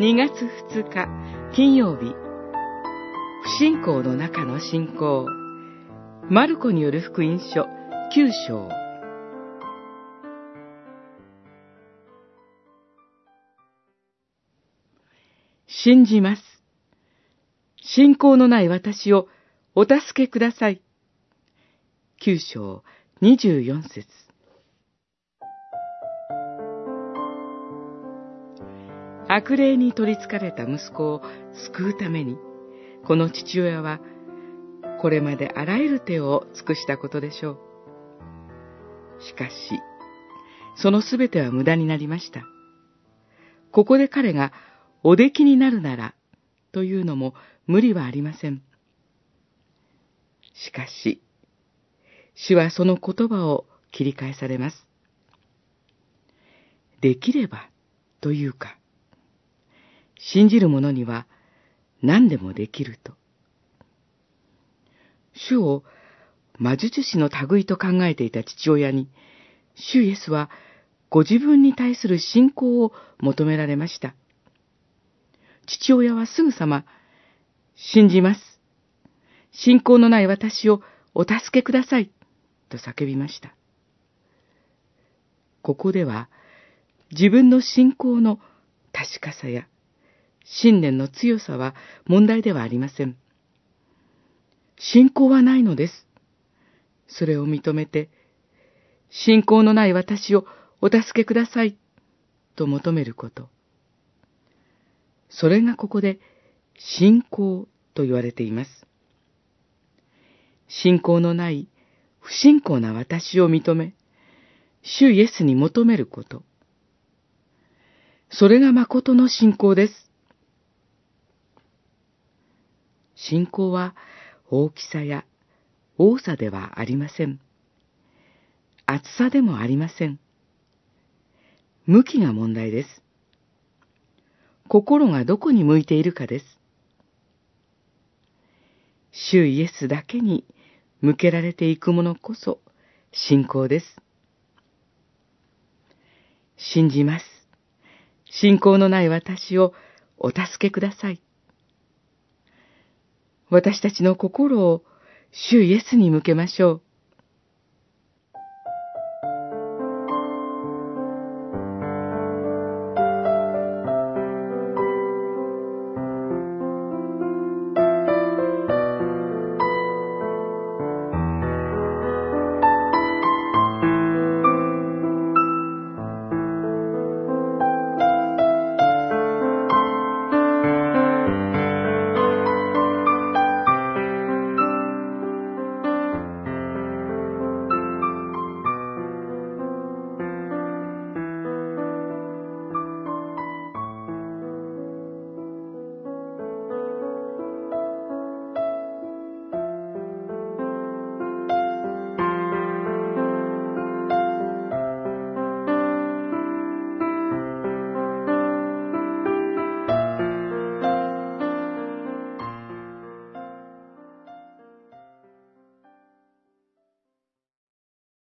2月2日金曜日不信仰の中の信仰マルコによる福音書9章信じます。信仰のない私をお助けください。9章24節悪霊に取り憑かれた息子を救うために、この父親は、これまであらゆる手を尽くしたことでしょう。しかし、そのすべては無駄になりました。ここで彼がお出来になるなら、というのも無理はありません。しかし、主はその言葉を切り返されます。できれば、というか、信じる者には何でもできると。主を魔術師の類と考えていた父親に、主イエスはご自分に対する信仰を求められました。父親はすぐさま、信じます。信仰のない私をお助けください。と叫びました。ここでは、自分の信仰の確かさや、信念の強さは問題ではありません。信仰はないのです。それを認めて、信仰のない私をお助けください、と求めること。それがここで信仰と言われています。信仰のない不信仰な私を認め、主イエスに求めること。それが誠の信仰です。信仰は大きさや多さではありません。厚さでもありません。向きが問題です。心がどこに向いているかです。主イエスだけに向けられていくものこそ信仰です。信じます。信仰のない私をお助けください。私たちの心を主イエスに向けましょう。